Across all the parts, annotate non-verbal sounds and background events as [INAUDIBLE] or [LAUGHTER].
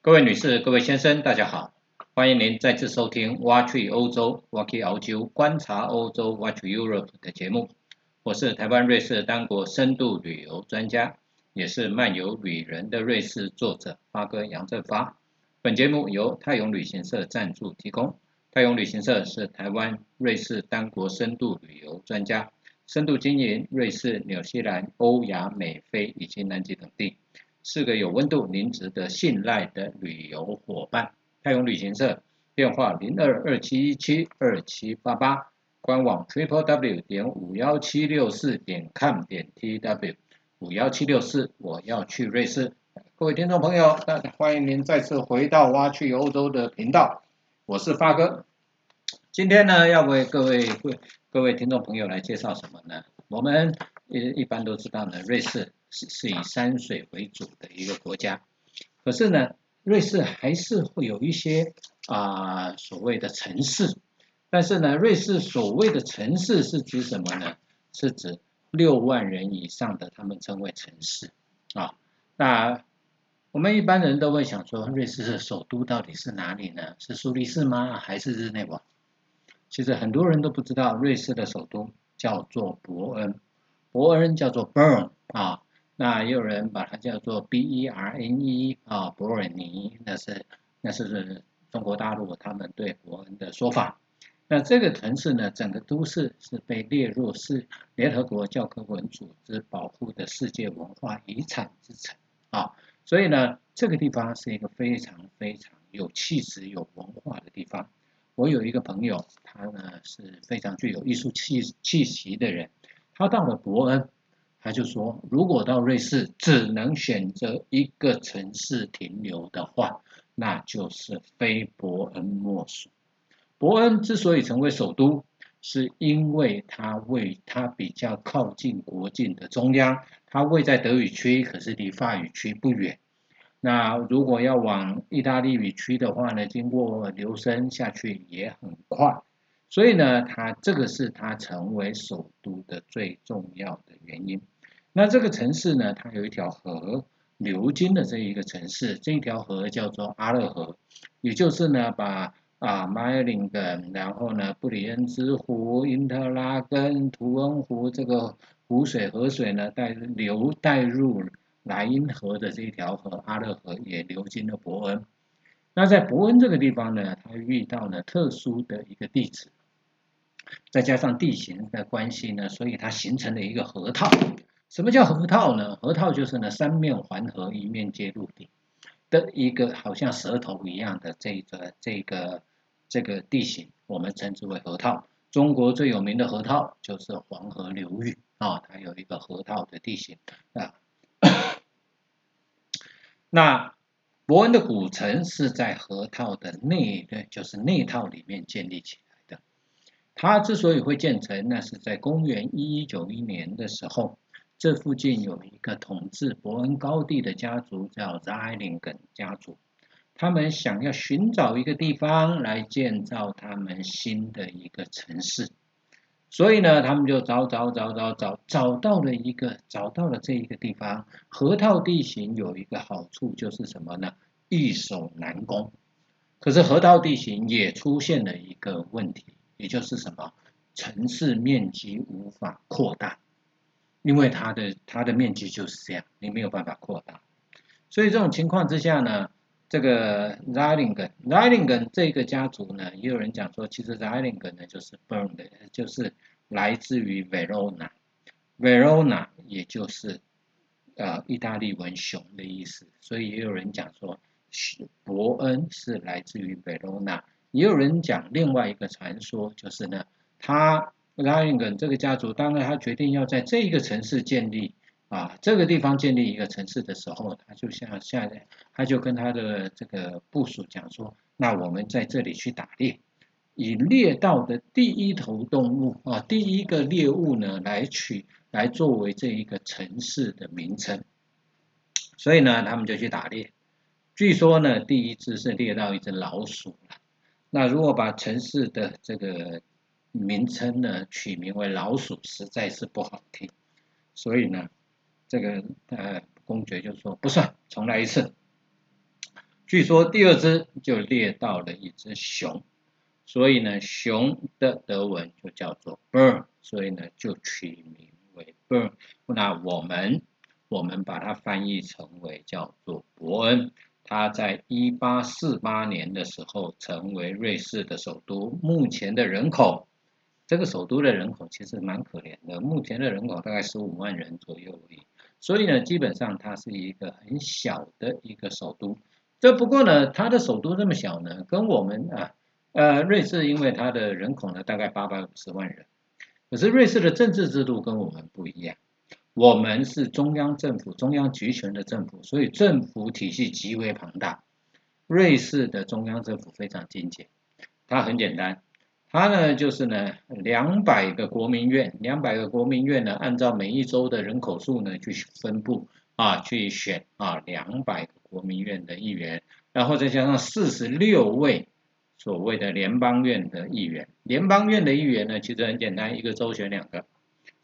各位女士、各位先生，大家好，欢迎您再次收听《挖去欧洲 Walk 澳洲观察欧洲 Watch Europe》的节目。我是台湾瑞士单国深度旅游专家，也是漫游旅人的瑞士作者发哥杨振发。本节目由泰永旅行社赞助提供。泰永旅行社是台湾瑞士单国深度旅游专家，深度经营瑞士、纽西兰、欧亚美非以及南极等地。是个有温度、您值得信赖的旅游伙伴。泰永旅行社电话零二二七一七二七八八，官网 triple w 点五幺七六四点 com 点 tw 五幺七六四。我要去瑞士，各位听众朋友，大家欢迎您再次回到挖去欧洲的频道，我是发哥。今天呢，要为各位各各位听众朋友来介绍什么呢？我们一一般都知道呢，瑞士。是是以山水为主的一个国家，可是呢，瑞士还是会有一些啊所谓的城市，但是呢，瑞士所谓的城市是指什么呢？是指六万人以上的，他们称为城市啊。那我们一般人都会想说，瑞士的首都到底是哪里呢？是苏黎世吗？还是日内瓦？其实很多人都不知道，瑞士的首都叫做伯恩，伯恩叫做 Burn 啊。那也有人把它叫做 B E R N E 啊，伯尔尼，那是那是中国大陆他们对伯恩的说法。那这个城市呢，整个都市是被列入是联合国教科文组织保护的世界文化遗产之城啊。所以呢，这个地方是一个非常非常有气质、有文化的地方。我有一个朋友，他呢是非常具有艺术气气息的人，他到了伯恩。他就说，如果到瑞士只能选择一个城市停留的话，那就是非伯恩莫属。伯恩之所以成为首都，是因为它位它比较靠近国境的中央，它位在德语区，可是离法语区不远。那如果要往意大利语区的话呢，经过留声下去也很快。所以呢，它这个是它成为首都的最重要的原因。那这个城市呢，它有一条河流经的这一个城市，这一条河叫做阿勒河，也就是呢，把啊麦林根，然后呢布里恩兹湖、因特拉根、图恩湖这个湖水河水呢带流带入莱茵河的这一条河阿勒河，也流经了伯恩。那在伯恩这个地方呢，它遇到了特殊的一个地址。再加上地形的关系呢，所以它形成了一个河套。什么叫河套呢？河套就是呢三面环河，一面接陆地的一个好像舌头一样的这个这个这个地形，我们称之为河套。中国最有名的河套就是黄河流域啊，它有一个河套的地形啊。那伯恩的古城是在河套的内，对就是内套里面建立起。它之所以会建成，那是在公元一一九一年的时候，这附近有一个统治伯恩高地的家族，叫 z i l i n g e n 家族。他们想要寻找一个地方来建造他们新的一个城市，所以呢，他们就找找找找找，找到了一个，找到了这一个地方。河套地形有一个好处就是什么呢？易守难攻。可是河套地形也出现了一个问题。也就是什么，城市面积无法扩大，因为它的它的面积就是这样，你没有办法扩大。所以这种情况之下呢，这个 z i l i n g e n z i l i n g e n 这个家族呢，也有人讲说，其实 z i l i n g e n 呢就是 Bern 的，就是来自于 Verona，Verona 也就是呃意大利文熊的意思，所以也有人讲说，伯恩是来自于 Verona。也有人讲另外一个传说，就是呢，他拉因根这个家族，当然他决定要在这一个城市建立啊，这个地方建立一个城市的时候，他就像下来，他就跟他的这个部属讲说，那我们在这里去打猎，以猎到的第一头动物啊，第一个猎物呢，来取来作为这一个城市的名称，所以呢，他们就去打猎，据说呢，第一只是猎到一只老鼠。那如果把城市的这个名称呢取名为老鼠，实在是不好听，所以呢，这个呃公爵就说不算，重来一次。据说第二只就猎到了一只熊，所以呢，熊的德文就叫做 Burn，所以呢就取名为 Burn。那我们我们把它翻译成为叫做伯恩。他在一八四八年的时候成为瑞士的首都，目前的人口，这个首都的人口其实蛮可怜的，目前的人口大概十五万人左右而已。所以呢，基本上它是一个很小的一个首都。这不过呢，它的首都这么小呢，跟我们啊，呃，瑞士因为它的人口呢大概八百五十万人，可是瑞士的政治制度跟我们不一样。我们是中央政府，中央集权的政府，所以政府体系极为庞大。瑞士的中央政府非常精简，它很简单。它呢，就是呢，两百个国民院，两百个国民院呢，按照每一州的人口数呢去分布啊，去选啊，两百个国民院的议员，然后再加上四十六位所谓的联邦院的议员。联邦院的议员呢，其实很简单，一个州选两个，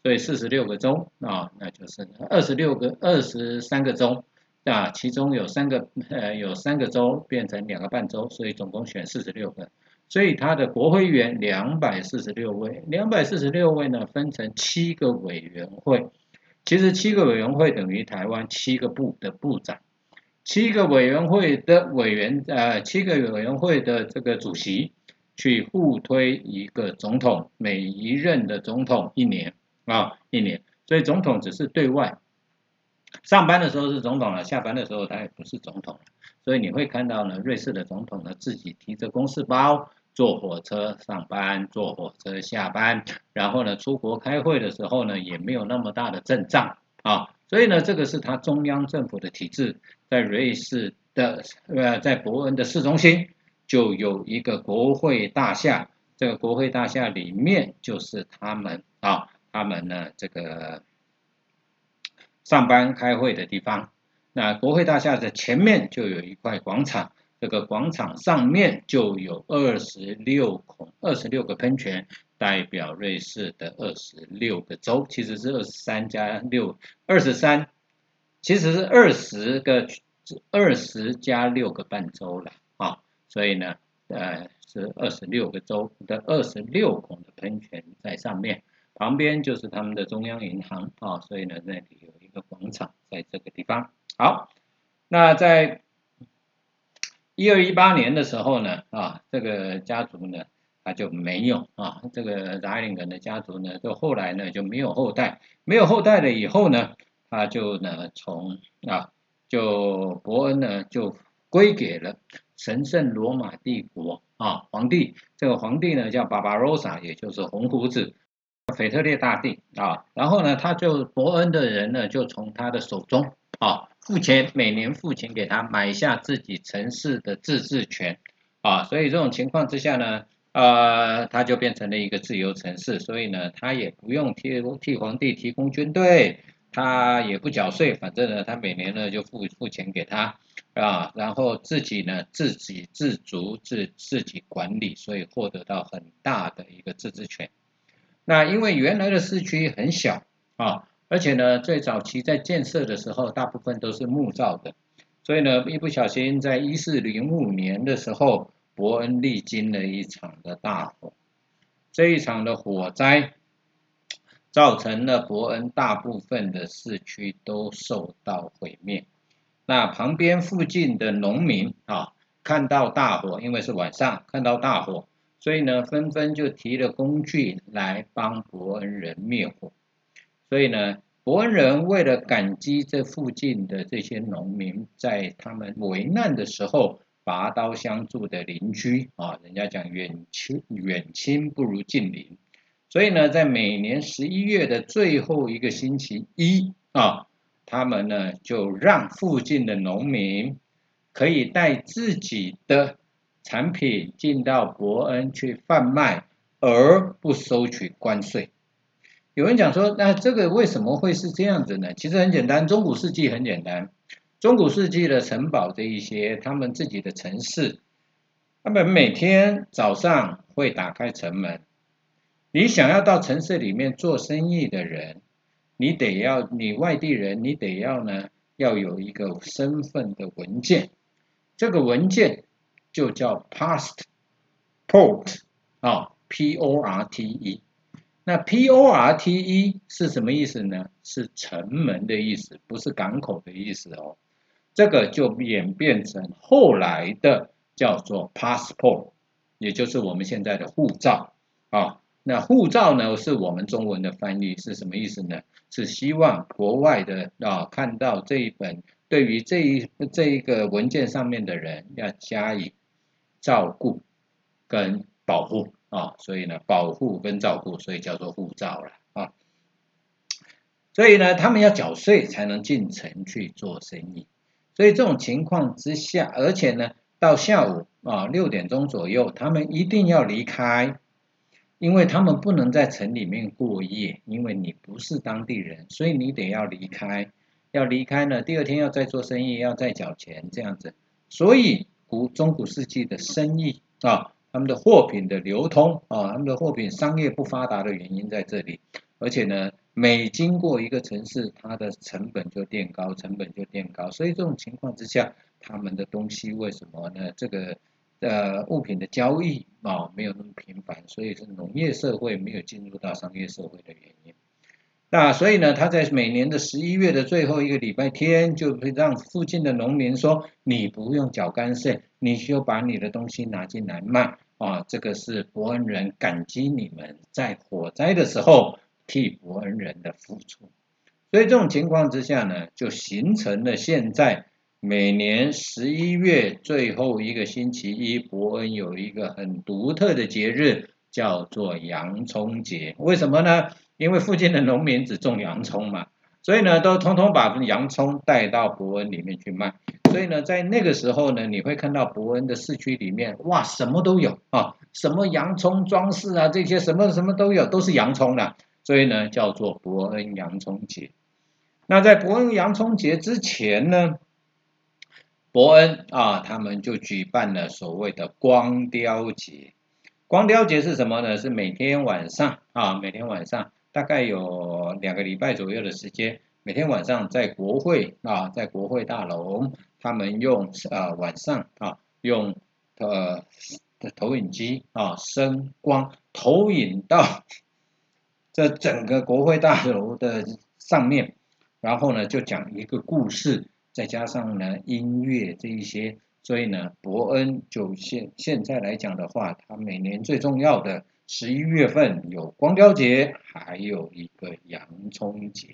所以四十六个州啊，那就是二十六个二十三个州啊，其中有三个呃有三个州变成两个半州，所以总共选四十六个。所以他的国会议员两百四十六位，两百四十六位呢分成七个委员会，其实七个委员会等于台湾七个部的部长，七个委员会的委员呃七个委员会的这个主席去互推一个总统，每一任的总统一年啊一年，所以总统只是对外上班的时候是总统了，下班的时候他也不是总统了。所以你会看到呢，瑞士的总统呢自己提着公事包坐火车上班，坐火车下班，然后呢出国开会的时候呢也没有那么大的阵仗啊。所以呢，这个是他中央政府的体制，在瑞士的呃在伯恩的市中心就有一个国会大厦，这个国会大厦里面就是他们啊，他们呢这个上班开会的地方。那国会大厦的前面就有一块广场，这个广场上面就有二十六孔、二十六个喷泉，代表瑞士的二十六个州，其实是二十三加六，二十三，其实是二十个，二十加六个半州了啊，所以呢，呃，是二十六个州的二十六孔的喷泉在上面，旁边就是他们的中央银行啊，所以呢，那里有一个广场在这个地方。好，那在一二一八年的时候呢，啊，这个家族呢，他就没有啊，这个达林根的家族呢，就后来呢就没有后代，没有后代了以后呢，他就呢从啊，就伯恩呢就归给了神圣罗马帝国啊皇帝，这个皇帝呢叫巴巴罗萨，也就是红胡子，腓特烈大帝啊，然后呢他就伯恩的人呢就从他的手中啊。付钱，每年付钱给他买下自己城市的自治权，啊，所以这种情况之下呢，呃，他就变成了一个自由城市，所以呢，他也不用替替皇帝提供军队，他也不缴税，反正呢，他每年呢就付付钱给他，啊，然后自己呢自给自足，自自己管理，所以获得到很大的一个自治权。那因为原来的市区很小，啊。而且呢，最早期在建设的时候，大部分都是木造的，所以呢，一不小心在一四零五年的时候，伯恩历经了一场的大火，这一场的火灾，造成了伯恩大部分的市区都受到毁灭。那旁边附近的农民啊，看到大火，因为是晚上看到大火，所以呢，纷纷就提了工具来帮伯恩人灭火。所以呢，伯恩人为了感激这附近的这些农民，在他们危难的时候拔刀相助的邻居啊，人家讲远亲远亲不如近邻，所以呢，在每年十一月的最后一个星期一啊，他们呢就让附近的农民可以带自己的产品进到伯恩去贩卖，而不收取关税。有人讲说，那这个为什么会是这样子呢？其实很简单，中古世纪很简单，中古世纪的城堡这一些，他们自己的城市，他们每天早上会打开城门。你想要到城市里面做生意的人，你得要你外地人，你得要呢要有一个身份的文件。这个文件就叫 passport 啊，P O R T E。那 P O R T E 是什么意思呢？是城门的意思，不是港口的意思哦。这个就演变成后来的叫做 passport，也就是我们现在的护照啊。那护照呢，是我们中文的翻译是什么意思呢？是希望国外的啊看到这一本对于这一这一个文件上面的人要加以照顾跟保护。啊，所以呢，保护跟照顾，所以叫做护照了啊。所以呢，他们要缴税才能进城去做生意。所以这种情况之下，而且呢，到下午啊六点钟左右，他们一定要离开，因为他们不能在城里面过夜，因为你不是当地人，所以你得要离开。要离开呢，第二天要再做生意，要再缴钱这样子。所以古中古世纪的生意啊。他们的货品的流通啊，他们的货品商业不发达的原因在这里，而且呢，每经过一个城市，它的成本就垫高，成本就垫高，所以这种情况之下，他们的东西为什么呢？这个呃物品的交易啊没有那么频繁，所以是农业社会没有进入到商业社会的原因。那所以呢，他在每年的十一月的最后一个礼拜天，就会让附近的农民说，你不用缴干税，你就把你的东西拿进来卖。啊，这个是伯恩人感激你们在火灾的时候替伯恩人的付出，所以这种情况之下呢，就形成了现在每年十一月最后一个星期一，伯恩有一个很独特的节日，叫做洋葱节。为什么呢？因为附近的农民只种洋葱嘛。所以呢，都通通把洋葱带到伯恩里面去卖。所以呢，在那个时候呢，你会看到伯恩的市区里面，哇，什么都有啊，什么洋葱装饰啊，这些什么什么都有，都是洋葱的。所以呢，叫做伯恩洋葱节。那在伯恩洋葱节之前呢，伯恩啊，他们就举办了所谓的光雕节。光雕节是什么呢？是每天晚上啊，每天晚上。大概有两个礼拜左右的时间，每天晚上在国会啊，在国会大楼，他们用呃晚上啊用呃的投影机啊声光投影到这整个国会大楼的上面，然后呢就讲一个故事，再加上呢音乐这一些，所以呢伯恩就现现在来讲的话，他每年最重要的。十一月份有光雕节，还有一个洋葱节。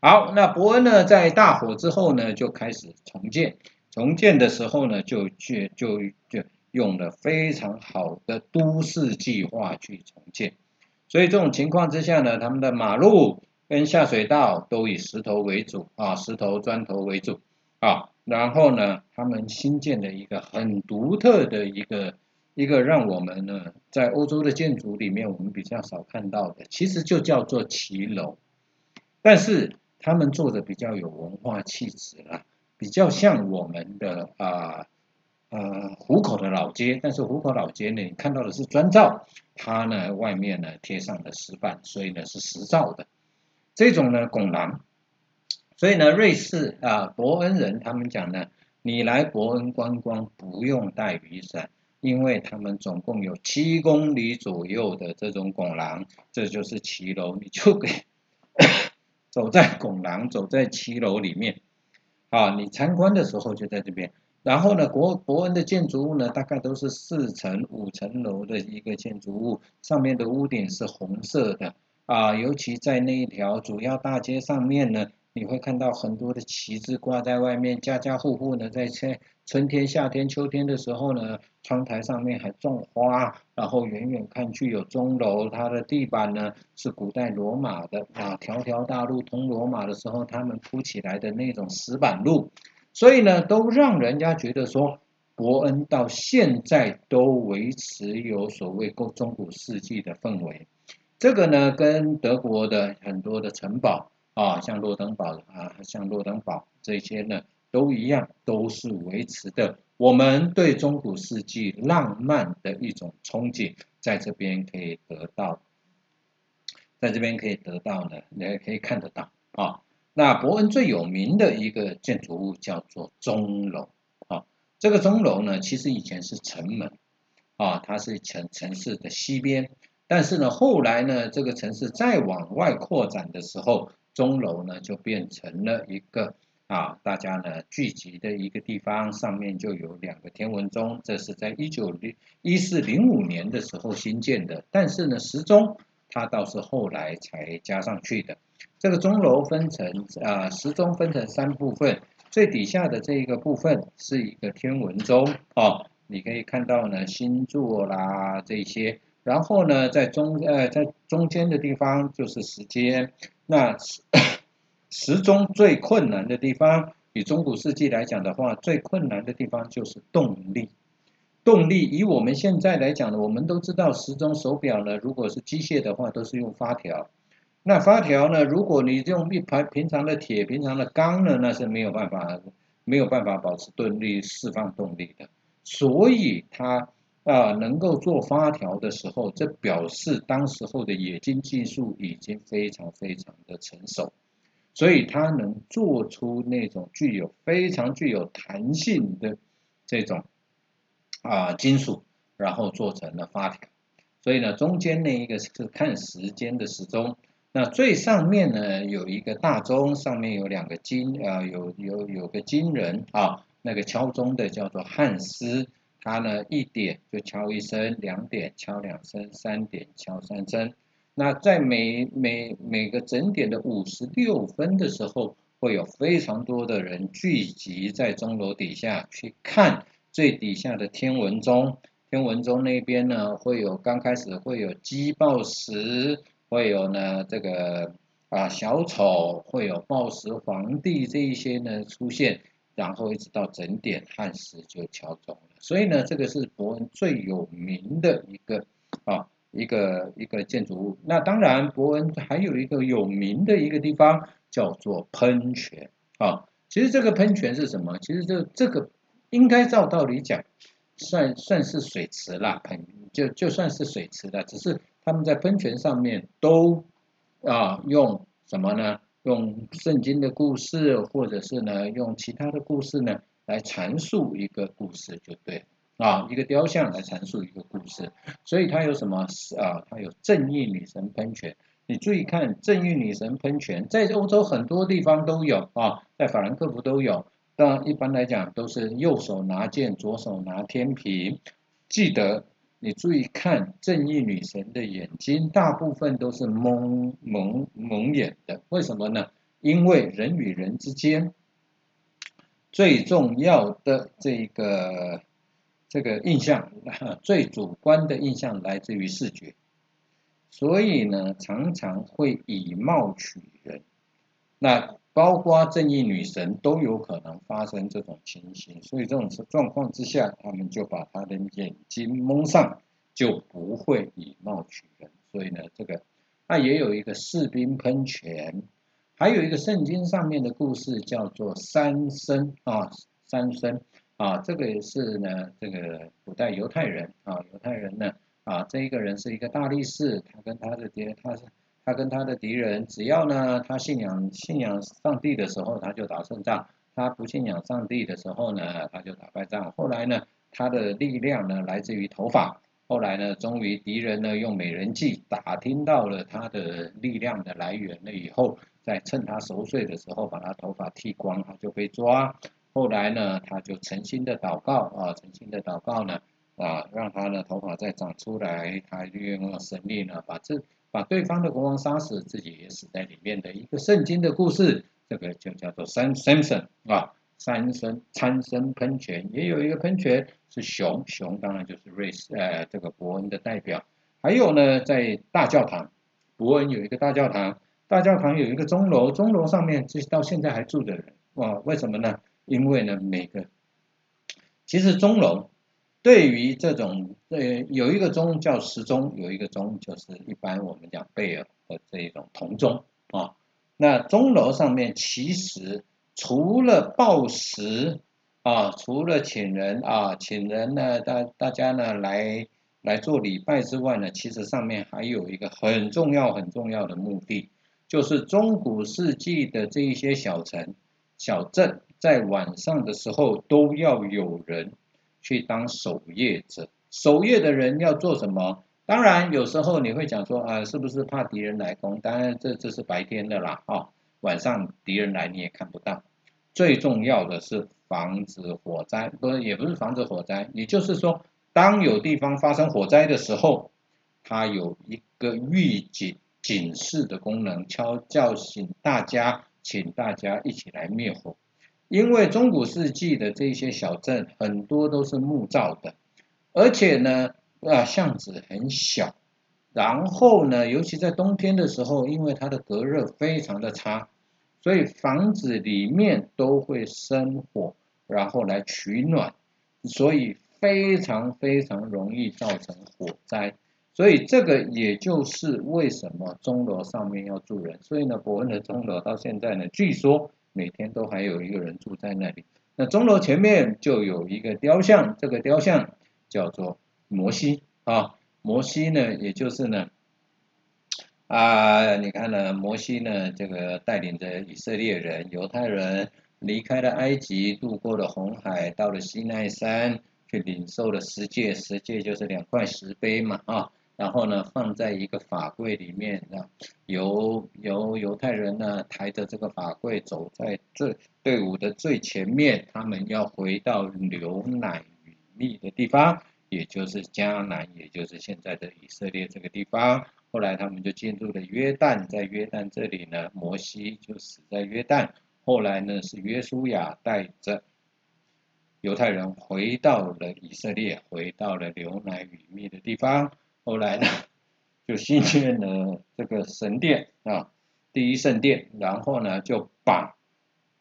好，那伯恩呢，在大火之后呢，就开始重建。重建的时候呢，就就就就用了非常好的都市计划去重建。所以这种情况之下呢，他们的马路跟下水道都以石头为主啊，石头砖头为主啊。然后呢，他们新建的一个很独特的一个。一个让我们呢，在欧洲的建筑里面，我们比较少看到的，其实就叫做骑楼，但是他们做的比较有文化气质啦，比较像我们的啊呃虎口的老街，但是虎口老街呢，你看到的是砖造，它呢外面呢贴上了石板，所以呢是石造的这种呢拱廊，所以呢瑞士啊伯恩人他们讲呢，你来伯恩观光不用带雨伞。因为他们总共有七公里左右的这种拱廊，这就是骑楼，你就给 [COUGHS] 走在拱廊，走在骑楼里面，啊，你参观的时候就在这边。然后呢，国伯恩的建筑物呢，大概都是四层、五层楼的一个建筑物，上面的屋顶是红色的，啊，尤其在那一条主要大街上面呢。你会看到很多的旗帜挂在外面，家家户户呢在春春天、夏天、秋天的时候呢，窗台上面还种花，然后远远看去有钟楼，它的地板呢是古代罗马的啊，条条大路通罗马的时候他们铺起来的那种石板路，所以呢都让人家觉得说，伯恩到现在都维持有所谓中中古世纪的氛围，这个呢跟德国的很多的城堡。啊，像洛登堡啊，像洛登堡这些呢，都一样，都是维持的。我们对中古世纪浪漫的一种憧憬，在这边可以得到，在这边可以得到呢，你也可以看得到啊。那伯恩最有名的一个建筑物叫做钟楼啊，这个钟楼呢，其实以前是城门啊，它是城城市的西边。但是呢，后来呢，这个城市再往外扩展的时候，钟楼呢就变成了一个啊，大家呢聚集的一个地方，上面就有两个天文钟，这是在一九零一四零五年的时候新建的。但是呢，时钟它倒是后来才加上去的。这个钟楼分成啊，时钟分成三部分，最底下的这一个部分是一个天文钟哦，你可以看到呢星座啦这些。然后呢，在中呃在中间的地方就是时间。那时钟最困难的地方，以中古世纪来讲的话，最困难的地方就是动力。动力以我们现在来讲呢，我们都知道时钟手表呢，如果是机械的话，都是用发条。那发条呢，如果你用一盘平常的铁、平常的钢呢，那是没有办法没有办法保持动力、释放动力的。所以它。啊，能够做发条的时候，这表示当时候的冶金技术已经非常非常的成熟，所以它能做出那种具有非常具有弹性的这种啊金属，然后做成了发条。所以呢，中间那一个是看时间的时钟，那最上面呢有一个大钟，上面有两个金啊，有有有个金人啊，那个敲钟的叫做汉斯。它呢一点就敲一声，两点敲两声，三点敲三声。那在每每每个整点的五十六分的时候，会有非常多的人聚集在钟楼底下去看最底下的天文钟。天文钟那边呢，会有刚开始会有鸡报时，会有呢这个啊小丑，会有报时皇帝这一些呢出现。然后一直到整点汉时就敲钟了，所以呢，这个是伯恩最有名的一个啊一个一个建筑物。那当然，伯恩还有一个有名的一个地方叫做喷泉啊。其实这个喷泉是什么？其实这这个应该照道理讲，算算是水池啦，喷就就算是水池的，只是他们在喷泉上面都啊用什么呢？用圣经的故事，或者是呢用其他的故事呢来阐述一个故事就对啊，一个雕像来阐述一个故事，所以它有什么啊？它有正义女神喷泉。你注意看正义女神喷泉，在欧洲很多地方都有啊，在法兰克福都有。但一般来讲都是右手拿剑，左手拿天平。记得你注意看正义女神的眼睛，大部分都是蒙蒙蒙眼的。为什么呢？因为人与人之间最重要的这个这个印象，[LAUGHS] 最主观的印象来自于视觉，所以呢，常常会以貌取人。那包括正义女神都有可能发生这种情形，所以这种状况之下，他们就把他的眼睛蒙上，就不会以貌取人。所以呢，这个那也有一个士兵喷泉，还有一个圣经上面的故事叫做三生啊，三生啊，这个也是呢，这个古代犹太人啊，犹太人呢啊，这一个人是一个大力士，他跟他的爹，他是。他跟他的敌人，只要呢，他信仰信仰上帝的时候，他就打胜仗；他不信仰上帝的时候呢，他就打败仗。后来呢，他的力量呢来自于头发。后来呢，终于敌人呢用美人计打听到了他的力量的来源了以后，在趁他熟睡的时候把他头发剃光，他就被抓。后来呢，他就诚心的祷告啊，诚心的祷告呢啊，让他的头发再长出来。他运用神力呢，把这。把对方的国王杀死，自己也死在里面的一个圣经的故事，这个就叫做三 Samson 啊，三生参生喷泉，也有一个喷泉是熊，熊当然就是瑞士呃这个伯恩的代表。还有呢，在大教堂，伯恩有一个大教堂，大教堂有一个钟楼，钟楼上面这到现在还住着人哇？为什么呢？因为呢，每个其实钟楼。对于这种，呃，有一个钟叫时钟，有一个钟就是一般我们讲贝尔的这一种铜钟啊。那钟楼上面其实除了报时啊，除了请人啊，请人呢，大大家呢来来做礼拜之外呢，其实上面还有一个很重要很重要的目的，就是中古世纪的这一些小城小镇，在晚上的时候都要有人。去当守夜者。守夜的人要做什么？当然有时候你会讲说啊，是不是怕敌人来攻？当然这这是白天的啦，哦，晚上敌人来你也看不到。最重要的是防止火灾，不是也不是防止火灾，也就是说，当有地方发生火灾的时候，它有一个预警警示的功能，敲叫醒大家，请大家一起来灭火。因为中古世纪的这些小镇很多都是木造的，而且呢，啊巷子很小，然后呢，尤其在冬天的时候，因为它的隔热非常的差。所以房子里面都会生火，然后来取暖，所以非常非常容易造成火灾。所以这个也就是为什么钟楼上面要住人。所以呢，伯恩的钟楼到现在呢，据说每天都还有一个人住在那里。那钟楼前面就有一个雕像，这个雕像叫做摩西啊，摩西呢，也就是呢。啊，你看呢？摩西呢？这个带领着以色列人、犹太人离开了埃及，渡过了红海，到了西奈山，去领受了十诫。十诫就是两块石碑嘛，啊，然后呢，放在一个法柜里面，啊，由由犹太人呢抬着这个法柜走在最队伍的最前面，他们要回到牛奶与蜜的地方，也就是迦南，也就是现在的以色列这个地方。后来他们就进入了约旦，在约旦这里呢，摩西就死在约旦。后来呢，是约书亚带着犹太人回到了以色列，回到了牛奶与蜜的地方。后来呢，就新建了这个神殿啊，第一圣殿。然后呢，就把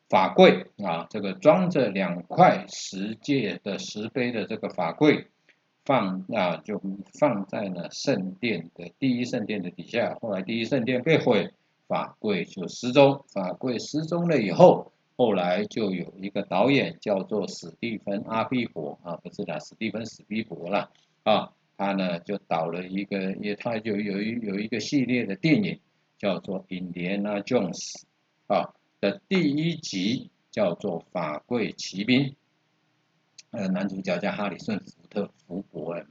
法柜啊，这个装着两块石界的石碑的这个法柜。放啊，就放在了圣殿的第一圣殿的底下。后来第一圣殿被毁，法柜就失踪。法柜失踪了以后，后来就有一个导演叫做史蒂芬阿比伯啊，不是的，史蒂芬史蒂伯了啊。他呢就导了一个，也他就有一有一个系列的电影叫做《Indiana Jones》啊的第一集叫做《法柜骑兵》。呃，男主角叫哈里逊·福特·福伯尔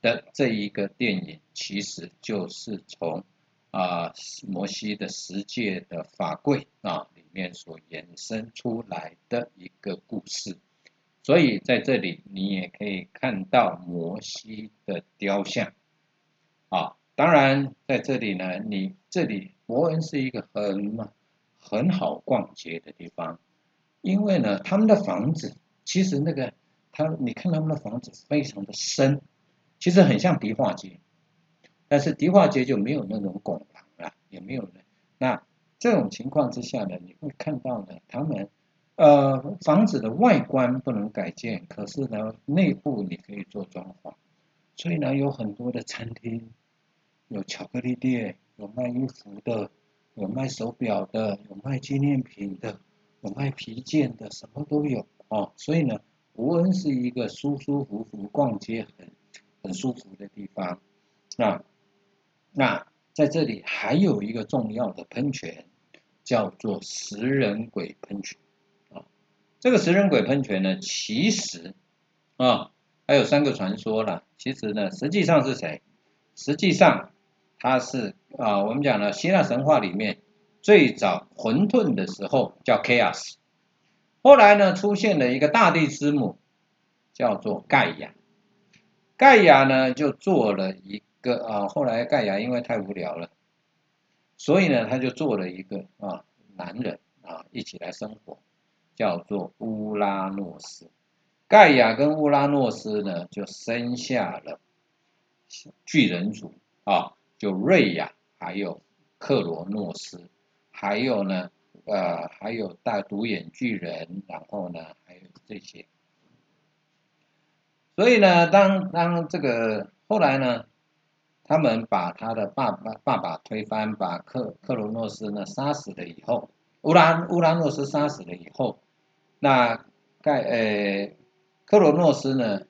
的这一个电影，其实就是从啊摩西的十诫的法柜啊里面所衍生出来的一个故事。所以在这里你也可以看到摩西的雕像啊。当然在这里呢，你这里伯恩是一个很很好逛街的地方，因为呢他们的房子其实那个。他，你看他们的房子非常的深，其实很像迪化街，但是迪化街就没有那种拱廊了，也没有人。那这种情况之下呢，你会看到呢，他们呃房子的外观不能改建，可是呢内部你可以做装潢，所以呢有很多的餐厅，有巧克力店，有卖衣服的，有卖手表的，有卖纪念品的，有卖皮件的，什么都有哦，所以呢。伯恩是一个舒舒服服逛街很很舒服的地方，那那在这里还有一个重要的喷泉，叫做食人鬼喷泉。这个食人鬼喷泉呢，其实啊还有三个传说了。其实呢，实际上是谁？实际上他是啊，我们讲了希腊神话里面最早混沌的时候叫 chaos。后来呢，出现了一个大地之母，叫做盖亚。盖亚呢，就做了一个啊，后来盖亚因为太无聊了，所以呢，他就做了一个啊，男人啊，一起来生活，叫做乌拉诺斯。盖亚跟乌拉诺斯呢，就生下了巨人族啊，就瑞亚，还有克罗诺斯，还有呢。呃，还有大独眼巨人，然后呢，还有这些。所以呢，当当这个后来呢，他们把他的爸爸爸爸推翻，把克克罗诺斯呢杀死了以后，乌拉乌拉诺斯杀死了以后，那盖呃克罗诺斯呢，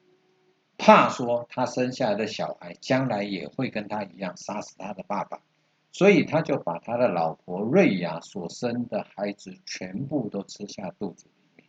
怕说他生下来的小孩将来也会跟他一样杀死他的爸爸。所以他就把他的老婆瑞亚所生的孩子全部都吃下肚子里面，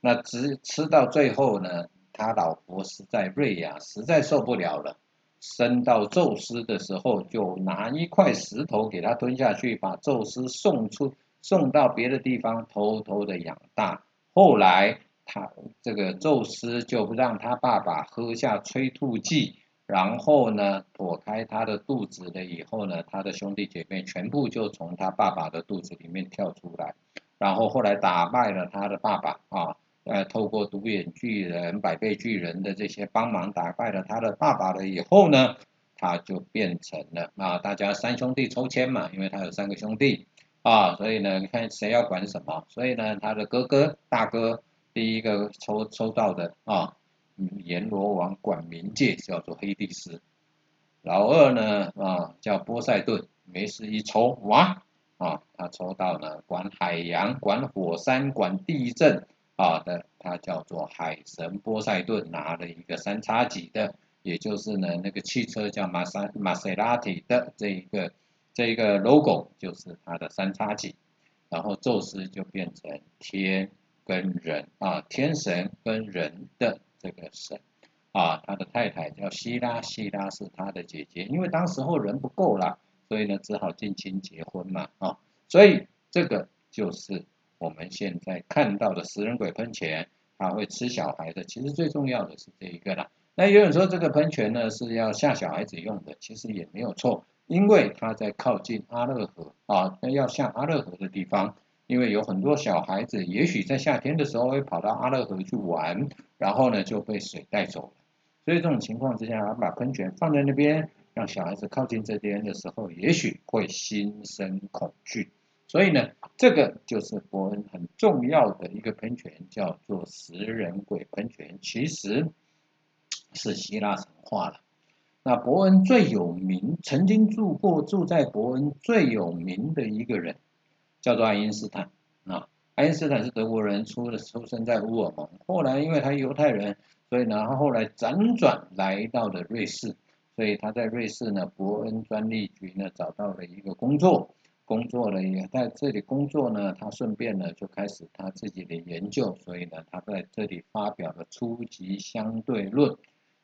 那只吃到最后呢，他老婆实在瑞亚实在受不了了，生到宙斯的时候，就拿一块石头给他吞下去，把宙斯送出送到别的地方偷偷的养大。后来他这个宙斯就让他爸爸喝下催吐剂。然后呢，躲开他的肚子了以后呢，他的兄弟姐妹全部就从他爸爸的肚子里面跳出来，然后后来打败了他的爸爸啊，呃，透过独眼巨人、百倍巨人的这些帮忙打败了他的爸爸了以后呢，他就变成了啊，大家三兄弟抽签嘛，因为他有三个兄弟啊，所以呢，你看谁要管什么，所以呢，他的哥哥大哥第一个抽抽到的啊。阎罗王管冥界，叫做黑帝斯。老二呢啊叫波塞顿，没事一抽哇啊，他抽到呢管海洋、管火山、管地震啊的，他叫做海神波塞顿，拿了一个三叉戟的，也就是呢那个汽车叫马三马塞拉蒂的这一个这一个 logo 就是他的三叉戟。然后宙斯就变成天跟人啊，天神跟人的。这个神啊，他的太太叫希拉，希拉是他的姐姐。因为当时候人不够了，所以呢只好近亲结婚嘛啊。所以这个就是我们现在看到的食人鬼喷泉，它会吃小孩的。其实最重要的是这一个啦。那有人说这个喷泉呢是要吓小孩子用的，其实也没有错，因为它在靠近阿勒河啊，那要下阿勒河的地方。因为有很多小孩子，也许在夏天的时候会跑到阿勒河去玩，然后呢就被水带走了。所以这种情况之下，他把喷泉放在那边，让小孩子靠近这边的时候，也许会心生恐惧。所以呢，这个就是伯恩很重要的一个喷泉，叫做食人鬼喷泉，其实是希腊神话了。那伯恩最有名，曾经住过住在伯恩最有名的一个人。叫做爱因斯坦。啊，爱因斯坦是德国人，出的出生在乌尔蒙，后来因为他犹太人，所以呢，他后来辗转来到了瑞士，所以他在瑞士呢，伯恩专利局呢找到了一个工作，工作了也在这里工作呢，他顺便呢就开始他自己的研究，所以呢，他在这里发表了初级相对论，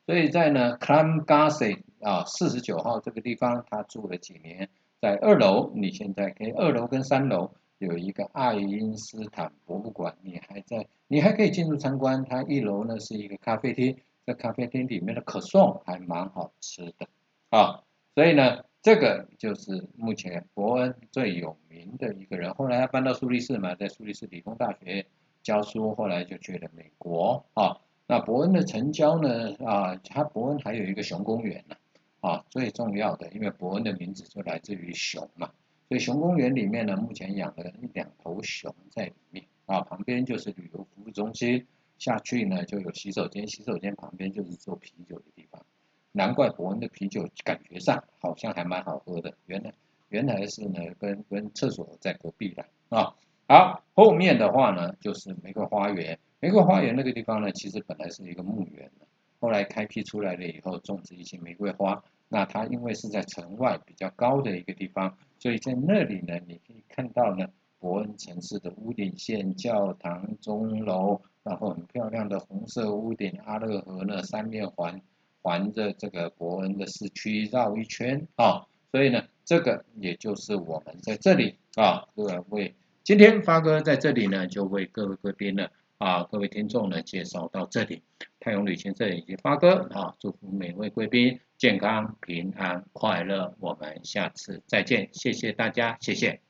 所以在呢 c l a m g a s s e 啊四十九号这个地方，他住了几年。在二楼，你现在可以二楼跟三楼有一个爱因斯坦博物馆，你还在，你还可以进入参观。它一楼呢是一个咖啡厅，在咖啡厅里面的可颂还蛮好吃的啊。所以呢，这个就是目前伯恩最有名的一个人。后来他搬到苏黎世嘛，在苏黎世理工大学教书，后来就去了美国啊。那伯恩的城郊呢啊，他伯恩还有一个熊公园呢。啊，最重要的，因为伯恩的名字就来自于熊嘛，所以熊公园里面呢，目前养了一两头熊在里面啊，旁边就是旅游服务中心，下去呢就有洗手间，洗手间旁边就是做啤酒的地方，难怪伯恩的啤酒感觉上好像还蛮好喝的，原来原来是呢跟跟厕所在隔壁的啊，好，后面的话呢就是玫瑰花园，玫瑰花园那个地方呢，其实本来是一个墓园后来开辟出来了以后，种植一些玫瑰花。那它因为是在城外比较高的一个地方，所以在那里呢，你可以看到呢，伯恩城市的屋顶线、教堂、钟楼，然后很漂亮的红色屋顶，阿勒河呢三面环环着这个伯恩的市区绕一圈啊。所以呢，这个也就是我们在这里啊，各位，今天发哥在这里呢，就为各位贵宾呢。啊，各位听众呢，介绍到这里，太阳旅行社以及发哥啊，祝福每位贵宾健康、平安、快乐。我们下次再见，谢谢大家，谢谢。